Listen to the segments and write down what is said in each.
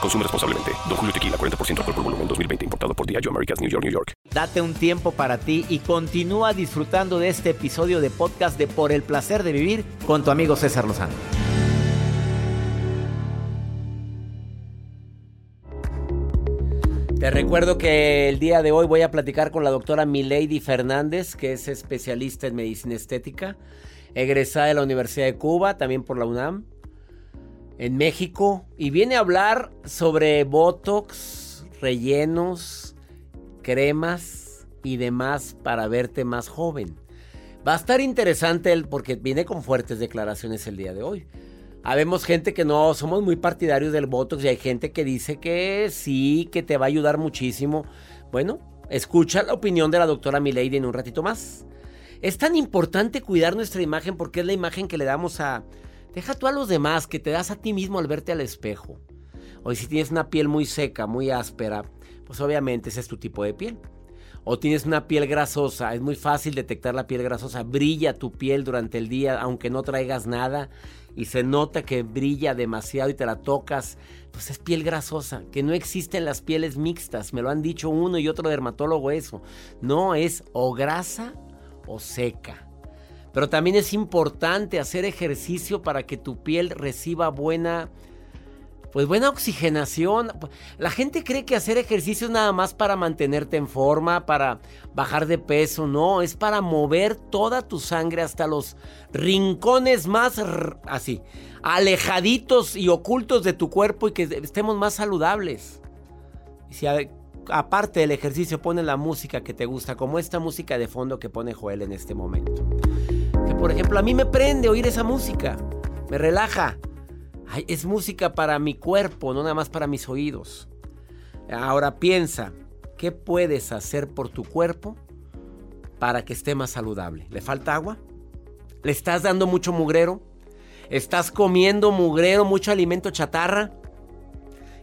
Consume responsablemente. Don Julio Tequila, 40% alcohol por volumen, 2020. Importado por Diageo Americas, New York, New York. Date un tiempo para ti y continúa disfrutando de este episodio de podcast de Por el Placer de Vivir con tu amigo César Lozano. Te recuerdo que el día de hoy voy a platicar con la doctora Milady Fernández, que es especialista en medicina estética, egresada de la Universidad de Cuba, también por la UNAM, en México, y viene a hablar sobre Botox, rellenos, cremas y demás para verte más joven. Va a estar interesante el, porque viene con fuertes declaraciones el día de hoy. Habemos gente que no somos muy partidarios del Botox y hay gente que dice que sí, que te va a ayudar muchísimo. Bueno, escucha la opinión de la doctora Milady en un ratito más. Es tan importante cuidar nuestra imagen porque es la imagen que le damos a... Deja tú a los demás, que te das a ti mismo al verte al espejo. Hoy si tienes una piel muy seca, muy áspera, pues obviamente ese es tu tipo de piel. O tienes una piel grasosa, es muy fácil detectar la piel grasosa. Brilla tu piel durante el día, aunque no traigas nada y se nota que brilla demasiado y te la tocas, pues es piel grasosa, que no existen las pieles mixtas, me lo han dicho uno y otro dermatólogo eso. No es o grasa o seca. Pero también es importante hacer ejercicio para que tu piel reciba buena pues buena oxigenación. La gente cree que hacer ejercicio es nada más para mantenerte en forma, para bajar de peso. No, es para mover toda tu sangre hasta los rincones más así, alejaditos y ocultos de tu cuerpo y que estemos más saludables. Si aparte del ejercicio pones la música que te gusta, como esta música de fondo que pone Joel en este momento. Por ejemplo a mí me prende oír esa música, me relaja es música para mi cuerpo, no nada más para mis oídos. Ahora piensa, ¿qué puedes hacer por tu cuerpo para que esté más saludable? ¿Le falta agua? ¿Le estás dando mucho mugrero? ¿Estás comiendo mugrero, mucho alimento chatarra?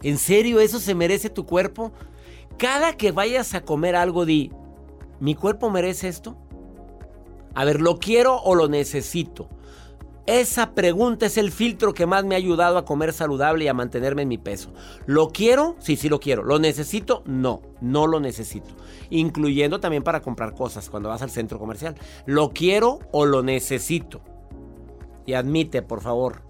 ¿En serio eso se merece tu cuerpo? Cada que vayas a comer algo, di, ¿mi cuerpo merece esto? A ver, ¿lo quiero o lo necesito? Esa pregunta es el filtro que más me ha ayudado a comer saludable y a mantenerme en mi peso. ¿Lo quiero? Sí, sí lo quiero. ¿Lo necesito? No, no lo necesito. Incluyendo también para comprar cosas cuando vas al centro comercial. ¿Lo quiero o lo necesito? Y admite, por favor,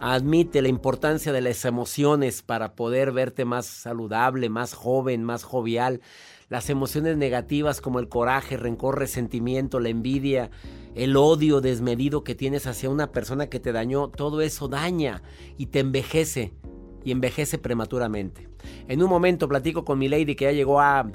admite la importancia de las emociones para poder verte más saludable, más joven, más jovial. Las emociones negativas como el coraje, rencor, resentimiento, la envidia el odio desmedido que tienes hacia una persona que te dañó, todo eso daña y te envejece y envejece prematuramente. En un momento platico con mi lady que ya llegó a,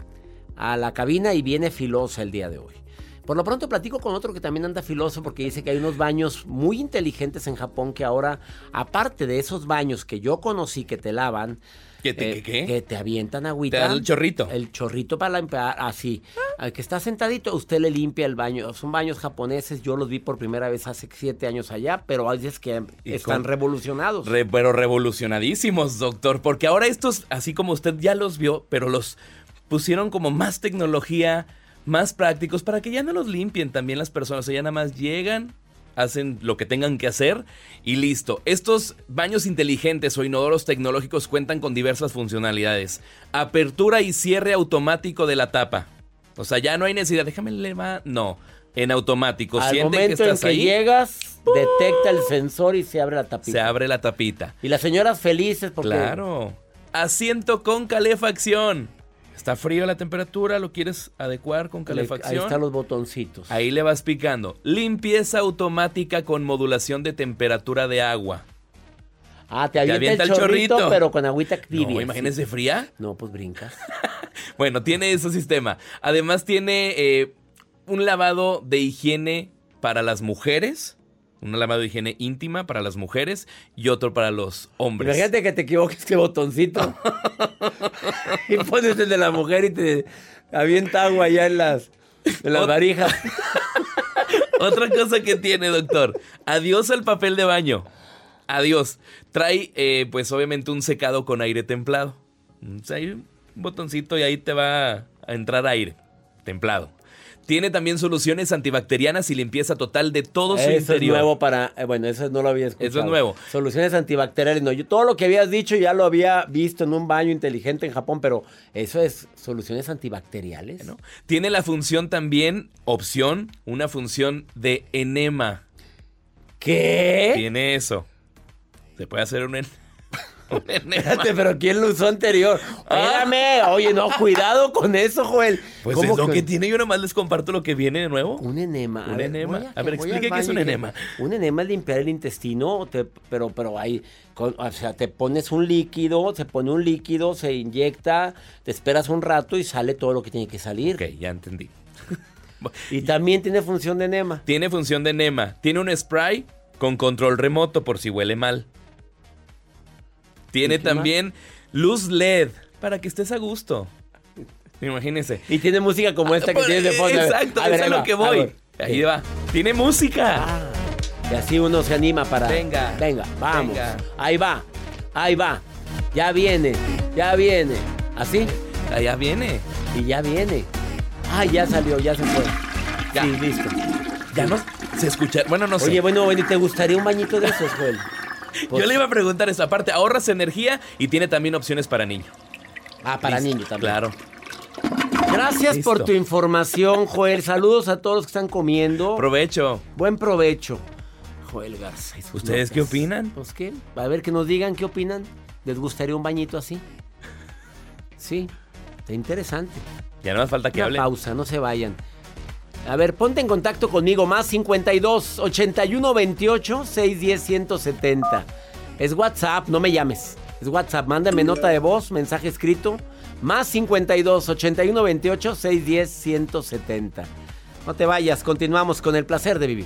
a la cabina y viene filosa el día de hoy. Por lo pronto platico con otro que también anda filoso porque dice que hay unos baños muy inteligentes en Japón que ahora, aparte de esos baños que yo conocí que te lavan, ¿Que te, eh, qué? Que te avientan agüita. Te dan el chorrito. El chorrito para limpiar, así. Al que está sentadito, usted le limpia el baño. Son baños japoneses, yo los vi por primera vez hace siete años allá, pero hay veces que están revolucionados. pero revolucionadísimos, doctor, porque ahora estos, así como usted ya los vio, pero los pusieron como más tecnología, más prácticos, para que ya no los limpien también las personas, o sea, ya nada más llegan, hacen lo que tengan que hacer y listo. Estos baños inteligentes o inodoros tecnológicos cuentan con diversas funcionalidades. Apertura y cierre automático de la tapa. O sea, ya no hay necesidad, déjame levar, no, en automático. Al momento en que llegas, detecta el sensor y se abre la tapita. Se abre la tapita. Y las señoras felices porque Claro. Asiento con calefacción. Está frío la temperatura, lo quieres adecuar con calefacción. Ahí están los botoncitos. Ahí le vas picando. Limpieza automática con modulación de temperatura de agua. Ah, te avienta, el, chorrito, pero con agüita tibia. No, imagínese fría. No, pues brincas. bueno, tiene ese sistema. Además tiene eh, un lavado de higiene para las mujeres un lavado de higiene íntima para las mujeres y otro para los hombres. Imagínate que te equivoques qué botoncito. y pones el de la mujer y te avienta agua allá en las, en las varijas. Otra cosa que tiene, doctor. Adiós al papel de baño. Adiós. Trae, eh, pues obviamente, un secado con aire templado. hay un botoncito y ahí te va a entrar aire templado. Tiene también soluciones antibacterianas y limpieza total de todo su eso interior. es nuevo para... Eh, bueno, eso no lo había escuchado. Eso es nuevo. Soluciones antibacteriales. No, yo todo lo que habías dicho ya lo había visto en un baño inteligente en Japón, pero eso es soluciones antibacteriales. ¿no? Tiene la función también, opción, una función de enema. ¿Qué? Tiene eso. Se puede hacer un enema. Espérate, pero ¿quién lo usó anterior? Ah. Espérame, oye, no, cuidado con eso, Joel. Pues es lo que... tiene, yo nomás les comparto lo que viene de nuevo. Un enema. Un enema. A, ver, explique qué es un enema. un enema es limpiar el intestino, pero, pero ahí, o sea, te pones un líquido, se pone un líquido, se inyecta, te esperas un rato y sale todo lo que tiene que salir. Ok, ya entendí. y también tiene función de enema. Tiene función de enema. Tiene un spray con control remoto por si huele mal. Tiene también luz LED para que estés a gusto. Imagínense. Y tiene música como esta que ah, tienes de fondo. Exacto, a ver, es a lo que voy. Ahí va. Tiene música. Ah, y así uno se anima para. Venga. Venga, vamos. Ahí va. Ahí va. Ya viene. Ya viene. ¿Así? Ya viene. Y ya viene. Ah, ya salió, ya se fue. Ya. Sí, listo. Ya no se escucha. Bueno, no sé. Oye, bueno, ¿te gustaría un bañito de esos, Joel? Yo le iba a preguntar esa parte. Ahorras energía y tiene también opciones para niño. Ah, para niño también. Claro. Gracias por tu información, Joel. Saludos a todos los que están comiendo. Provecho. Buen provecho. Joel Garza. ¿Ustedes qué opinan? Pues qué. A ver que nos digan qué opinan. ¿Les gustaría un bañito así? Sí. Está interesante. Ya no hace falta que Una hable. pausa, no se vayan. A ver, ponte en contacto conmigo, más 52 81 28 610 170. Es WhatsApp, no me llames. Es WhatsApp, mándame nota de voz, mensaje escrito. Más 52 81 28 610 170. No te vayas, continuamos con el placer de vivir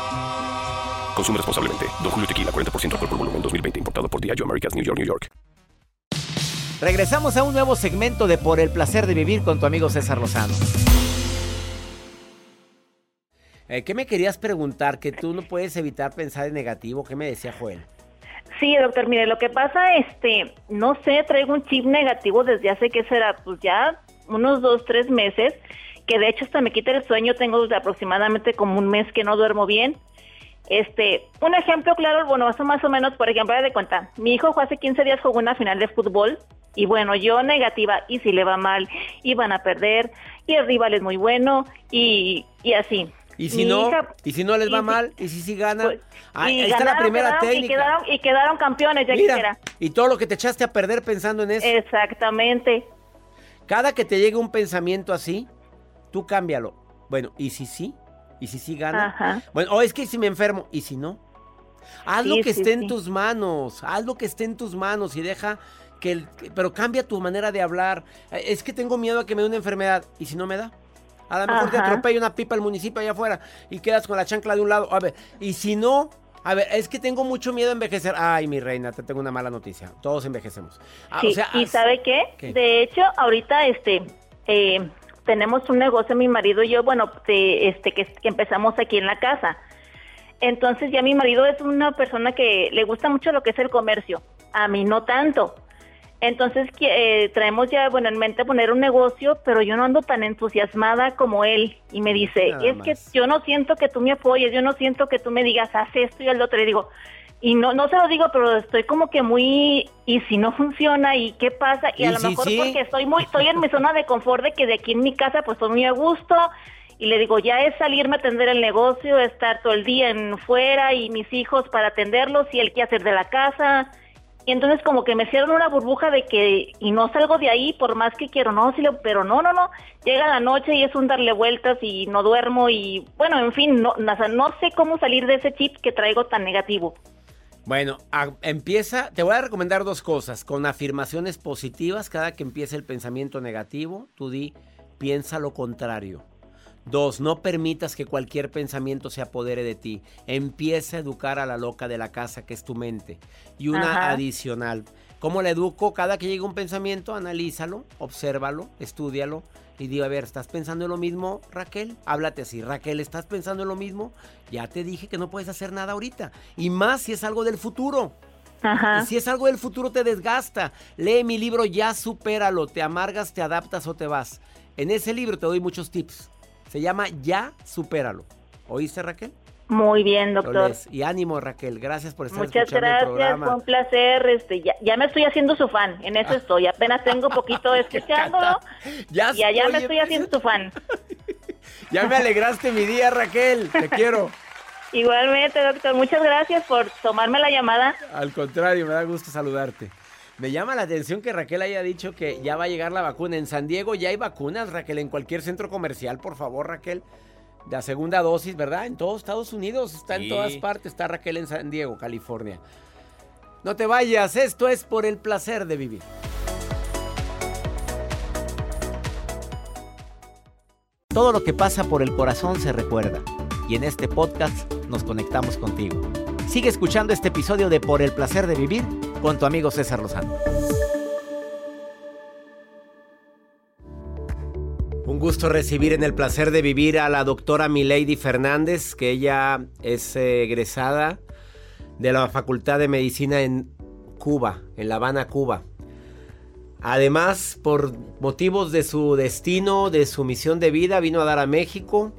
Consume responsablemente. Don Julio Tequila, 40% alcohol por volumen, 2020. Importado por Diageo Americas, New York, New York. Regresamos a un nuevo segmento de Por el Placer de Vivir con tu amigo César Lozano. Eh, ¿Qué me querías preguntar? Que tú no puedes evitar pensar en negativo. ¿Qué me decía Joel? Sí, doctor, mire, lo que pasa, este, no sé, traigo un chip negativo desde hace, ¿qué será? Pues ya unos dos, tres meses, que de hecho hasta me quita el sueño, tengo aproximadamente como un mes que no duermo bien. Este, un ejemplo claro, bueno, eso más o menos, por ejemplo, de cuenta, mi hijo hace 15 días jugó una final de fútbol y bueno, yo negativa, y si le va mal, y van a perder, y el rival es muy bueno, y, y así. ¿Y si no? ¿Y si no les va mal? ¿Y si sí gana? Pues, ahí, está la primera técnica. Y quedaron, campeones, ya Mira, Y todo lo que te echaste a perder pensando en eso. Exactamente. Cada que te llegue un pensamiento así, tú cámbialo. Bueno, ¿y si sí? ¿Y si sí gana? Bueno, o es que si me enfermo, ¿y si no? Haz lo que esté en tus manos, haz lo que esté en tus manos y deja que el, pero cambia tu manera de hablar. Es que tengo miedo a que me dé una enfermedad, ¿y si no me da? A lo mejor te Ajá. atropella una pipa el municipio allá afuera y quedas con la chancla de un lado. A ver, y si no, a ver, es que tengo mucho miedo a envejecer. Ay, mi reina, te tengo una mala noticia. Todos envejecemos. Ah, Sí, o sea, y ¿sabe qué? ¿Qué? De hecho, ahorita este eh, tenemos un negocio, mi marido y yo, bueno, de, este que, que empezamos aquí en la casa. Entonces ya mi marido es una persona que le gusta mucho lo que es el comercio. A mí no tanto. Entonces eh, traemos ya, bueno, en mente poner un negocio, pero yo no ando tan entusiasmada como él. Y me dice, Nada es que yo no siento que tú me apoyes, yo no siento que tú me digas, haz esto y el otro. Y digo, y no, no se lo digo, pero estoy como que muy, y si no funciona, y qué pasa, y, ¿Y a lo si mejor sí? porque estoy muy, estoy en mi zona de confort de que de aquí en mi casa pues estoy muy a gusto, y le digo, ya es salirme a atender el negocio, estar todo el día en fuera, y mis hijos para atenderlos, y el que hacer de la casa, y entonces como que me hicieron una burbuja de que, y no salgo de ahí por más que quiero, no, sí, pero no, no, no, llega la noche y es un darle vueltas y no duermo y bueno, en fin, no, no sé cómo salir de ese chip que traigo tan negativo. Bueno, a- empieza, te voy a recomendar dos cosas. Con afirmaciones positivas, cada que empiece el pensamiento negativo, tú di, piensa lo contrario. Dos, no permitas que cualquier pensamiento se apodere de ti. Empieza a educar a la loca de la casa, que es tu mente. Y una Ajá. adicional. ¿Cómo la educo? Cada que llegue un pensamiento, analízalo, obsérvalo, estúdialo. Y digo, a ver, ¿estás pensando en lo mismo, Raquel? Háblate así. Raquel, ¿estás pensando en lo mismo? Ya te dije que no puedes hacer nada ahorita. Y más si es algo del futuro. Ajá. Y si es algo del futuro te desgasta. Lee mi libro Ya supéralo. Te amargas, te adaptas o te vas. En ese libro te doy muchos tips. Se llama Ya supéralo. ¿Oíste Raquel? Muy bien, doctor. Y ánimo Raquel. Gracias por estar Muchas escuchando el gracias, programa. fue un placer. Este, ya, ya me estoy haciendo su fan, en eso estoy. Apenas tengo poquito escuchándolo Ya, y allá me estoy haciendo su fan. Ya me alegraste mi día Raquel. Te quiero. Igualmente, doctor, muchas gracias por tomarme la llamada. Al contrario, me da gusto saludarte. Me llama la atención que Raquel haya dicho que ya va a llegar la vacuna. En San Diego ya hay vacunas, Raquel, en cualquier centro comercial, por favor, Raquel. La segunda dosis, ¿verdad? En todos Estados Unidos, está en todas partes. Está Raquel en San Diego, California. No te vayas, esto es por el placer de vivir. Todo lo que pasa por el corazón se recuerda. Y en este podcast nos conectamos contigo. Sigue escuchando este episodio de Por el placer de vivir con tu amigo César Lozano. Un gusto recibir en el placer de vivir a la doctora Milady Fernández, que ella es egresada de la Facultad de Medicina en Cuba, en La Habana, Cuba. Además, por motivos de su destino, de su misión de vida, vino a dar a México.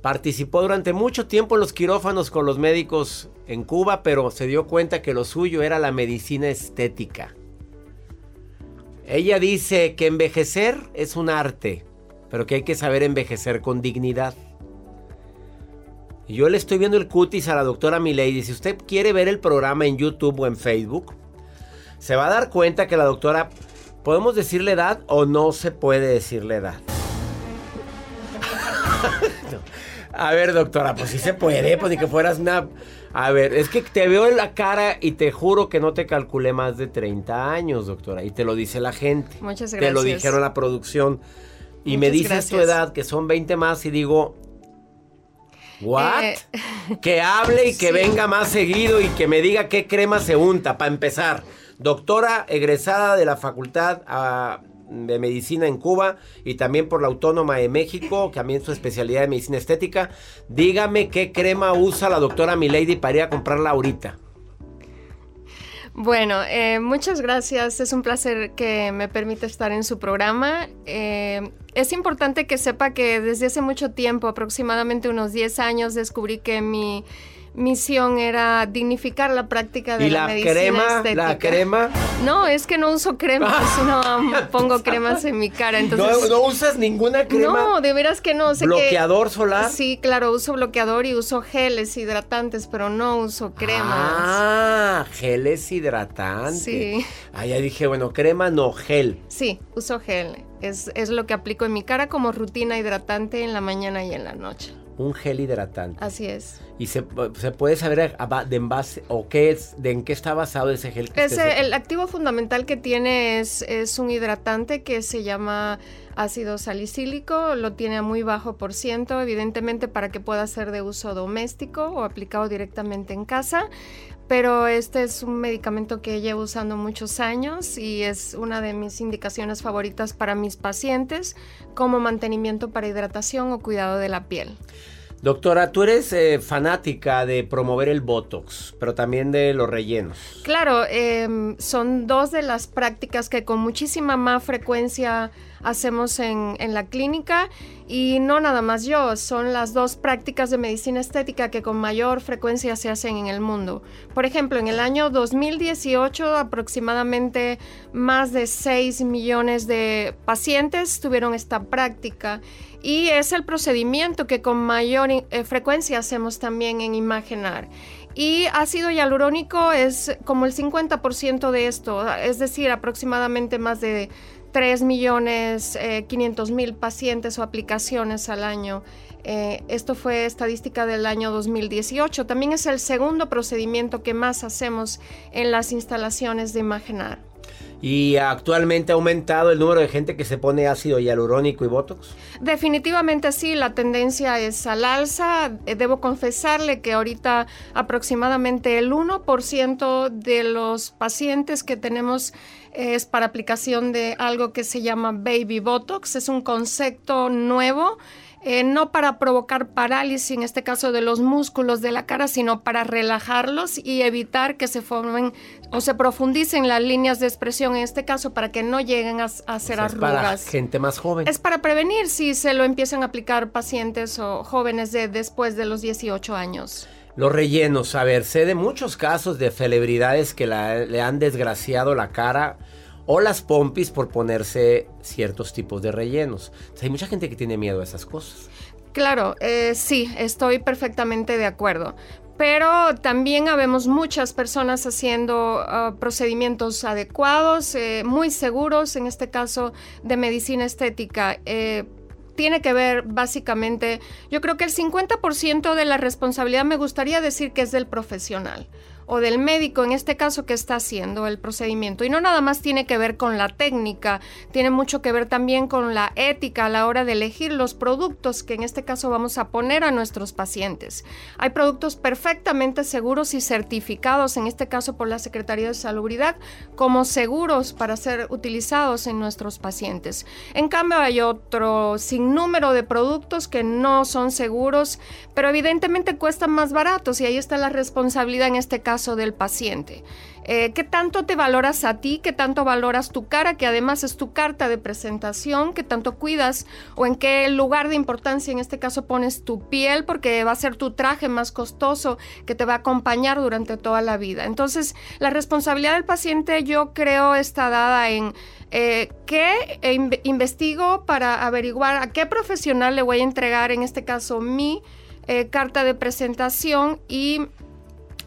Participó durante mucho tiempo en los quirófanos con los médicos en Cuba, pero se dio cuenta que lo suyo era la medicina estética. Ella dice que envejecer es un arte, pero que hay que saber envejecer con dignidad. Yo le estoy viendo el cutis a la doctora Milady. Si usted quiere ver el programa en YouTube o en Facebook, se va a dar cuenta que la doctora, ¿podemos decirle edad o no se puede decirle edad? A ver, doctora, pues sí se puede, pues ni que fueras una... A ver, es que te veo en la cara y te juro que no te calculé más de 30 años, doctora. Y te lo dice la gente. Muchas Te lo gracias. dijeron la producción. Y me dices tu gracias. edad, que son 20 más, y digo... ¿What? Eh, Que hable y que Sí. venga más seguido y que me diga qué crema se unta, para empezar. Doctora egresada de la Facultad ah, de Medicina en Cuba y también por la Autónoma de México, también su especialidad de Medicina Estética. Dígame qué crema usa la doctora Milady para ir a comprarla ahorita. Bueno, eh, muchas gracias. Es un placer que me permita estar en su programa. Eh, es importante que sepa que desde hace mucho tiempo, aproximadamente unos 10 años, descubrí que mi misión era dignificar la práctica de Y la, la medicina crema, estética. la crema. No, es que no uso cremas, no pongo cremas en mi cara. Entonces, no, no usas ninguna crema. No, de veras que no. Sé que- bloqueador solar. Sí, claro, uso bloqueador y uso geles hidratantes, pero no uso cremas. Ah, gel es hidratante. Sí. Ah, ya dije, bueno, crema no, gel. Sí, uso gel. Es, es lo que aplico en mi cara como rutina hidratante en la mañana y en la noche. Un gel hidratante. Así es. ¿Y se, se puede saber de en base o qué es, de en qué está basado ese gel? Que ese, el activo fundamental que tiene es, es un hidratante que se llama ácido salicílico, lo tiene a muy bajo por ciento, evidentemente para que pueda ser de uso doméstico o aplicado directamente en casa pero este es un medicamento que llevo usando muchos años y es una de mis indicaciones favoritas para mis pacientes como mantenimiento para hidratación o cuidado de la piel. Doctora, tú eres eh, fanática de promover el Botox, pero también de los rellenos. Claro, em, son dos de las prácticas que con muchísima más frecuencia hacemos en, en, la clínica y no nada más yo, son las dos prácticas de medicina estética que con mayor frecuencia se hacen en el mundo. Por ejemplo, en el año 2018 aproximadamente más de 6 millones de pacientes tuvieron esta práctica y es el procedimiento que con mayor eh, frecuencia hacemos también en Imagenar. Y ácido hialurónico es como el 50% de esto, es decir, aproximadamente más de 3 millones eh, mil pacientes o aplicaciones al año. Eh, esto fue estadística del año 2018. También es el segundo procedimiento que más hacemos en las instalaciones de Imagenar. ¿Y actualmente ha aumentado el número de gente que se pone ácido hialurónico y botox? Definitivamente sí, la tendencia es al alza. Eh, debo confesarle que ahorita aproximadamente el 1% de los pacientes que tenemos es para aplicación de algo que se llama baby botox. Es un concepto nuevo eh, no para provocar parálisis, en este caso de los músculos de la cara, sino para relajarlos y evitar que se formen o se profundicen las líneas de expresión, en este caso para que no lleguen a, a ser arrugas. Es para gente más joven. Es para prevenir si se lo empiezan a aplicar pacientes o jóvenes de después de los 18 años. Los rellenos, a ver, sé de muchos casos de celebridades que le han desgraciado la cara o las pompis por ponerse ciertos tipos de rellenos. hay mucha gente que tiene miedo a esas cosas. Claro, eh, sí, estoy perfectamente de acuerdo. Pero también habemos muchas personas haciendo ah, procedimientos adecuados, eh, muy seguros, en este caso de medicina estética. Eh, tiene que ver básicamente, yo creo que el 50% de la responsabilidad me gustaría decir que es del profesional o del médico, en este caso, que está haciendo el procedimiento. Y no nada más tiene que ver con la técnica, tiene mucho que ver también con la ética a la hora de elegir los productos que en este caso vamos a poner a nuestros pacientes. Hay productos perfectamente seguros y certificados, en este caso por la Secretaría de Salubridad, como seguros para ser utilizados en nuestros pacientes. En cambio, hay otro sinnúmero de productos que no son seguros, pero evidentemente cuestan más baratos y ahí está la responsabilidad en este caso del paciente. Eh, ¿Qué tanto te valoras a ti? ¿Qué tanto valoras tu cara? Que además es tu carta de presentación. ¿Qué tanto cuidas? ¿O en qué lugar de importancia en este caso pones tu piel? Porque va a ser tu traje más costoso que te va a acompañar durante toda la vida. Entonces, la responsabilidad del paciente yo creo está dada en eh, qué investigo para averiguar a qué profesional le voy a entregar, en este caso, mi eh, carta de presentación y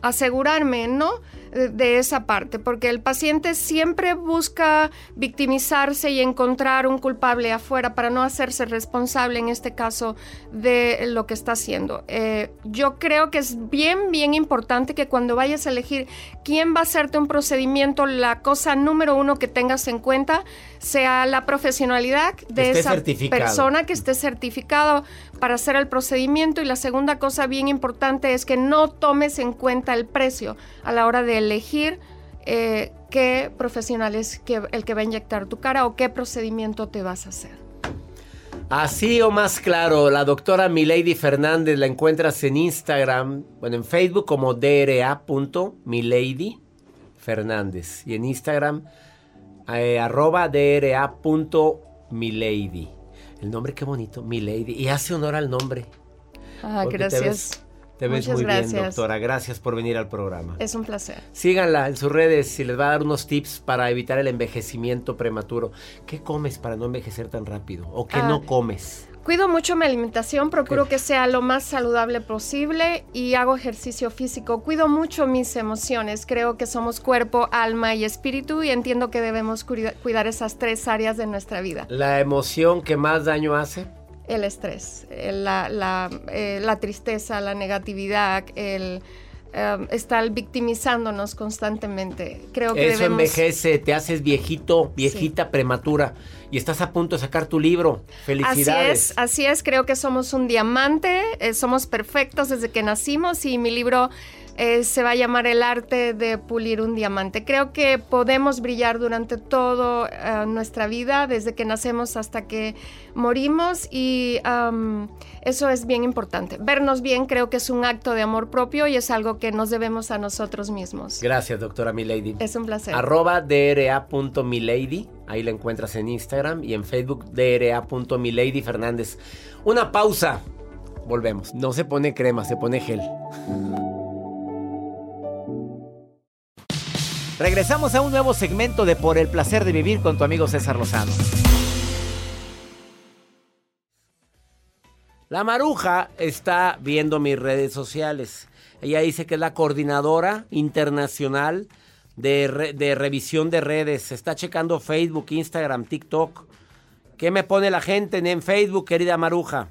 asegurarme, ¿no? de esa parte, porque el paciente siempre busca victimizarse y encontrar un culpable afuera para no hacerse responsable, en este caso, de lo que está haciendo. Eh, yo creo que es bien, bien importante que cuando vayas a elegir quién va a hacerte un procedimiento, la cosa número uno que tengas en cuenta sea la profesionalidad de esa persona que esté certificado para hacer el procedimiento y la segunda cosa bien importante es que no tomes en cuenta el precio a la hora de elegir eh, qué profesional es el que va a inyectar tu cara o qué procedimiento te vas a hacer. Así o más claro, la doctora Milady Fernández la encuentras en Instagram, bueno, en Facebook como dra.milady Fernández y en Instagram eh, arroba dra.milady. El nombre qué bonito, Milady. Y hace honor al nombre. Ah, gracias. Te ves muy bien, doctora. Gracias por venir al programa. Es un placer. Síganla en sus redes y les va a dar unos tips para evitar el envejecimiento prematuro. ¿Qué comes para no envejecer tan rápido? ¿O qué no ah, comes? Cuido mucho mi alimentación, procuro que sea lo más saludable posible y hago ejercicio físico. Cuido mucho mis emociones. Creo que somos cuerpo, alma y espíritu y entiendo que debemos cuidar esas tres áreas de nuestra vida. ¿La emoción que más daño hace? el estrés, la, la, la tristeza, la negatividad, el Em, estar victimizándonos constantemente. Creo que Eso envejece, te haces viejito, viejita prematura y estás a punto de sacar tu libro. Felicidades. Así es, así es, creo que somos un diamante, eh, somos perfectos desde que nacimos y mi libro eh, se va a llamar El arte de pulir un diamante. Creo que podemos brillar durante toda eh, nuestra vida, desde que nacemos hasta que morimos y eso es bien importante. Vernos bien creo que es un acto de amor propio y es algo que nos debemos a nosotros mismos. Gracias, doctora Milady. Es un placer. Arroba dra.milady, ahí la encuentras en Instagram y en Facebook dra.milady Fernández. Una pausa. Volvemos. No se pone crema, se pone gel. Regresamos a un nuevo segmento de Por el placer de vivir con tu amigo César Lozano. La Maruja está viendo mis redes sociales. Ella dice que es la coordinadora internacional de, de, revisión de redes. Está checando Facebook, Instagram, TikTok. ¿Qué me pone la gente en Facebook, querida Maruja?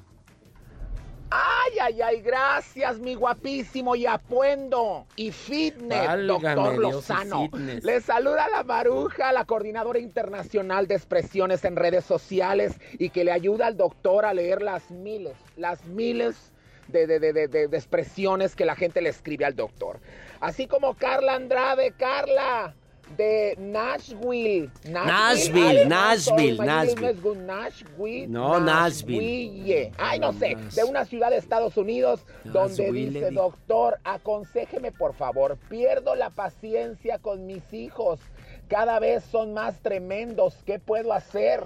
Ay, ay, ay, gracias, mi guapísimo y apuendo y fitness, doctor Lozano. Le saluda la Maruja, la coordinadora internacional de expresiones en redes sociales y que le ayuda al doctor a leer las miles, las miles de, de, de, de, expresiones que la gente le escribe al doctor. Así como Carla Andrade, Carla de Nashville. Nashville, Nashville, Nashville. Nashville. No, Nashville. Ay, no sé, de una ciudad de Estados Unidos donde dice, doctor, aconsejeme por favor, pierdo la paciencia con mis hijos. Cada vez son más tremendos. ¿Qué puedo hacer?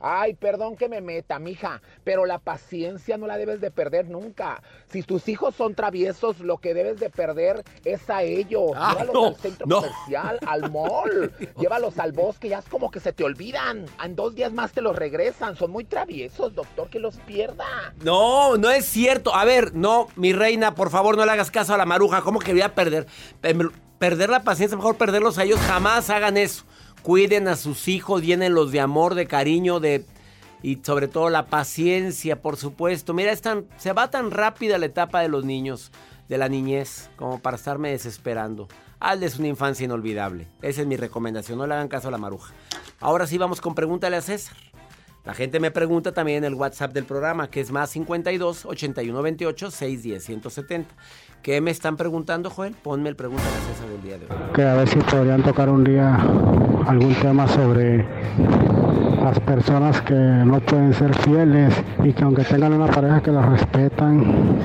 Ay, perdón que me meta, mija, pero la paciencia no la debes de perder nunca. Si tus hijos son traviesos, lo que debes de perder es a ellos. Ah, Llévalos al centro comercial, al mall. Llévalos al bosque, ya es como que se te olvidan. En dos días más te los regresan. Son muy traviesos, doctor, que los pierda. No, no es cierto. A ver, no, mi reina, por favor, no le hagas caso a la maruja. ¿Cómo que voy a perder? Perder la paciencia, mejor perderlos a ellos. Jamás hagan eso. Cuiden a sus hijos, llénenlos de amor, de cariño, de y sobre todo la paciencia, por supuesto. Mira, es tan, se va tan rápida la etapa de los niños, de la niñez, como para estarme desesperando. Hazles una infancia inolvidable. Esa es mi recomendación. No le hagan caso a la maruja. Ahora sí vamos con pregúntale a César. La gente me pregunta también en el WhatsApp del programa, que es más 52 81 28 610 170. ¿Qué me están preguntando, Joel? Ponme el pregunta a César del día de hoy. Que a ver si podrían tocar un día algún tema sobre las personas que no pueden ser fieles y que aunque tengan una pareja que las respetan,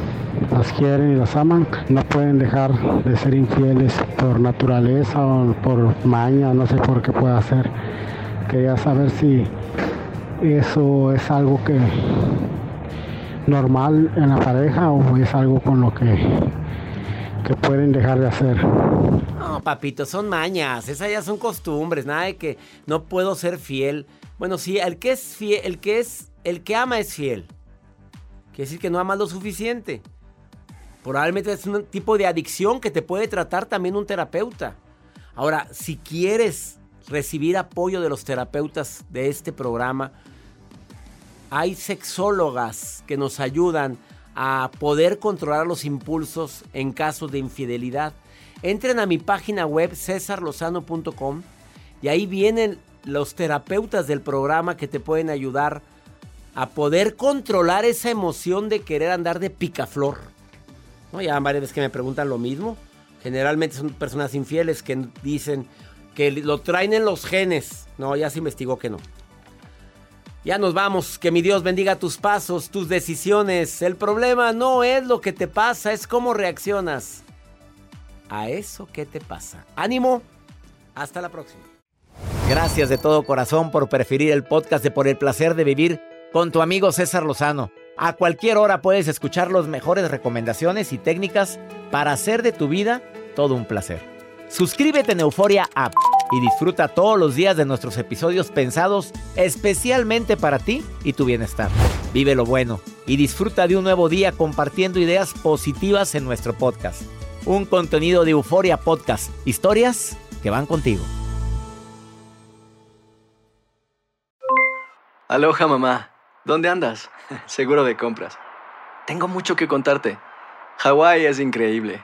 las quieren y las aman, no pueden dejar de ser infieles por naturaleza o por maña, no sé por qué pueda ser. Quería saber si eso es algo que normal en la pareja o es algo con lo que que pueden dejar de hacer. No, papito, son mañas, esas ya son costumbres, nada de que no puedo ser fiel. Bueno, sí, el que es fiel, el que es, el que ama es fiel. Quiere decir que no ama lo suficiente. Probablemente es un tipo de adicción que te puede tratar también un terapeuta. Ahora, si quieres recibir apoyo de los terapeutas de este programa, hay sexólogas que nos ayudan a poder controlar los impulsos en casos de infidelidad. Entren a mi página web cesarlozano.com y ahí vienen los terapeutas del programa que te pueden ayudar a poder controlar esa emoción de querer andar de picaflor. ¿No? Ya varias veces que me preguntan lo mismo. Generalmente son personas infieles que dicen que lo traen en los genes. No, ya se investigó que no. Ya nos vamos. Que mi Dios bendiga tus pasos, tus decisiones. El problema no es lo que te pasa, es cómo reaccionas a eso que te pasa. Ánimo. Hasta la próxima. Gracias de todo corazón por preferir el podcast de Por el placer de vivir con tu amigo César Lozano. A cualquier hora puedes escuchar las mejores recomendaciones y técnicas para hacer de tu vida todo un placer. Suscríbete en Euforia App y disfruta todos los días de nuestros episodios pensados especialmente para ti y tu bienestar. Vive lo bueno y disfruta de un nuevo día compartiendo ideas positivas en nuestro podcast. Un contenido de Euforia Podcast, historias que van contigo. Aloha mamá. ¿Dónde andas? Seguro de compras. Tengo mucho que contarte. Hawái es increíble.